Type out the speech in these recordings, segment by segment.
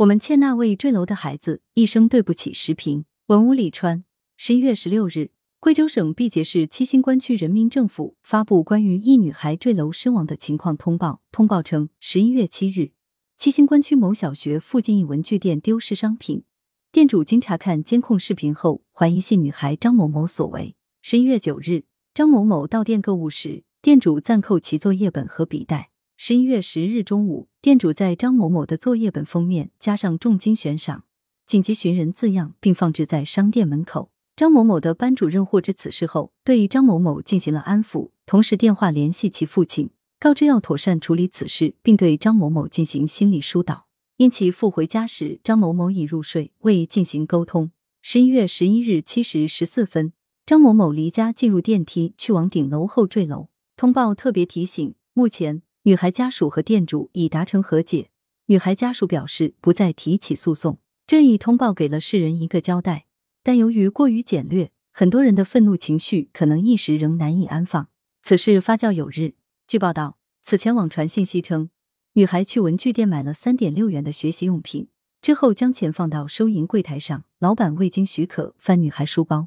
我们欠那位坠楼的孩子一生对不起。时评：文武李川。十一月十六日，贵州省毕节市七星关区人民政府发布关于一女孩坠楼身亡的情况通报。通报称，十一月七日，七星关区某小学附近一文具店丢失商品，店主经查看监控视频后，怀疑系女孩张某某所为。十一月九日，张某某到店购物时，店主暂扣其作业本和笔袋。十一月十日中午，店主在张某某的作业本封面加上重金悬赏、紧急寻人字样，并放置在商店门口。张某某的班主任获知此事后，对张某某进行了安抚，同时电话联系其父亲，告知要妥善处理此事，并对张某某进行心理疏导。因其父回家时，张某某已入睡，未进行沟通。十一月十一日七时十四分，张某某离家进入电梯，去往顶楼后坠楼。通报特别提醒：目前。女孩家属和店主已达成和解，女孩家属表示不再提起诉讼。这一通报给了世人一个交代，但由于过于简略，很多人的愤怒情绪可能一时仍难以安放。此事发酵有日，据报道，此前网传信息称，女孩去文具店买了三点六元的学习用品，之后将钱放到收银柜台上，老板未经许可翻女孩书包，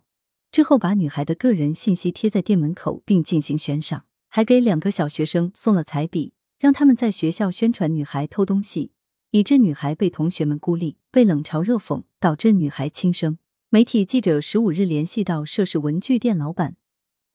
之后把女孩的个人信息贴在店门口，并进行悬赏。还给两个小学生送了彩笔，让他们在学校宣传女孩偷东西，以致女孩被同学们孤立，被冷嘲热讽，导致女孩轻生。媒体记者十五日联系到涉事文具店老板，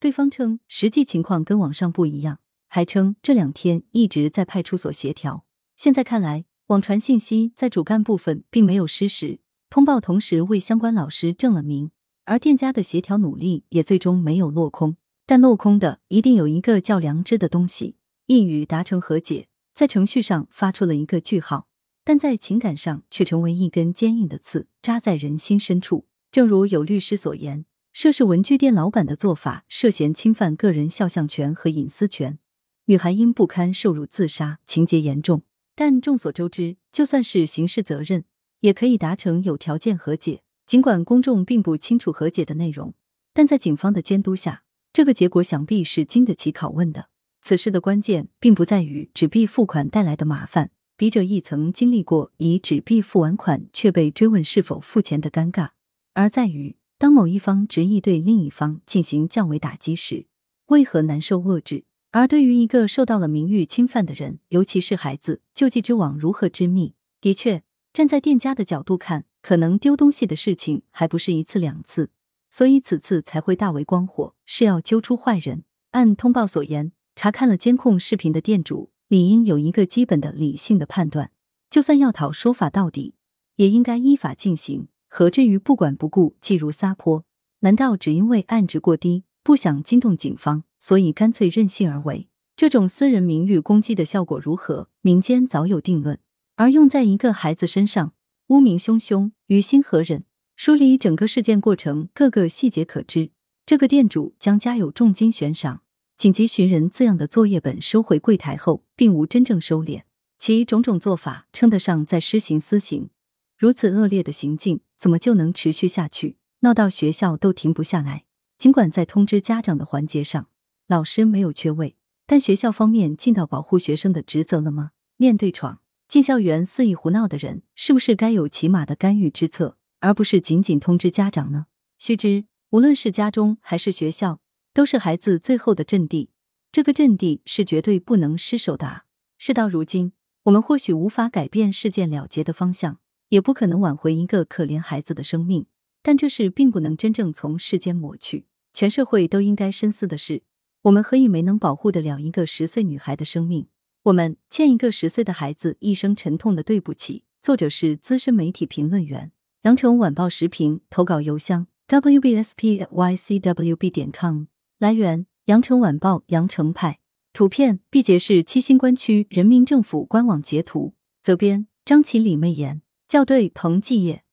对方称实际情况跟网上不一样，还称这两天一直在派出所协调。现在看来，网传信息在主干部分并没有失实，通报同时为相关老师正了名，而店家的协调努力也最终没有落空。但落空的一定有一个叫良知的东西。一语达成和解，在程序上发出了一个句号，但在情感上却成为一根坚硬的刺，扎在人心深处。正如有律师所言，涉事文具店老板的做法涉嫌侵犯个人肖像权和隐私权，女孩因不堪受辱自杀，情节严重。但众所周知，就算是刑事责任，也可以达成有条件和解。尽管公众并不清楚和解的内容，但在警方的监督下。这个结果想必是经得起拷问的。此事的关键并不在于纸币付款带来的麻烦，笔者亦曾经历过以纸币付完款却被追问是否付钱的尴尬，而在于当某一方执意对另一方进行降维打击时，为何难受遏制？而对于一个受到了名誉侵犯的人，尤其是孩子，救济之网如何之密？的确，站在店家的角度看，可能丢东西的事情还不是一次两次。所以此次才会大为光火，是要揪出坏人。按通报所言，查看了监控视频的店主理应有一个基本的理性的判断，就算要讨说法到底，也应该依法进行，何至于不管不顾，既如撒泼？难道只因为案值过低，不想惊动警方，所以干脆任性而为？这种私人名誉攻击的效果如何？民间早有定论，而用在一个孩子身上，污名汹汹，于心何忍？梳理整个事件过程，各个细节可知。这个店主将加有重金悬赏、紧急寻人字样的作业本收回柜台后，并无真正收敛，其种种做法称得上在施行私刑。如此恶劣的行径，怎么就能持续下去？闹到学校都停不下来。尽管在通知家长的环节上，老师没有缺位，但学校方面尽到保护学生的职责了吗？面对闯进校园肆意胡闹的人，是不是该有起码的干预之策？而不是仅仅通知家长呢？须知，无论是家中还是学校，都是孩子最后的阵地。这个阵地是绝对不能失守的。事到如今，我们或许无法改变事件了结的方向，也不可能挽回一个可怜孩子的生命，但这事并不能真正从世间抹去。全社会都应该深思的是：我们何以没能保护得了一个十岁女孩的生命？我们欠一个十岁的孩子一生沉痛的对不起。作者是资深媒体评论员。羊城晚报时评投稿邮箱：wbspycwb 点 com。来源：羊城晚报羊城派。图片：毕节市七星关区人民政府官网截图。责编：张起李媚妍。校对：彭继业。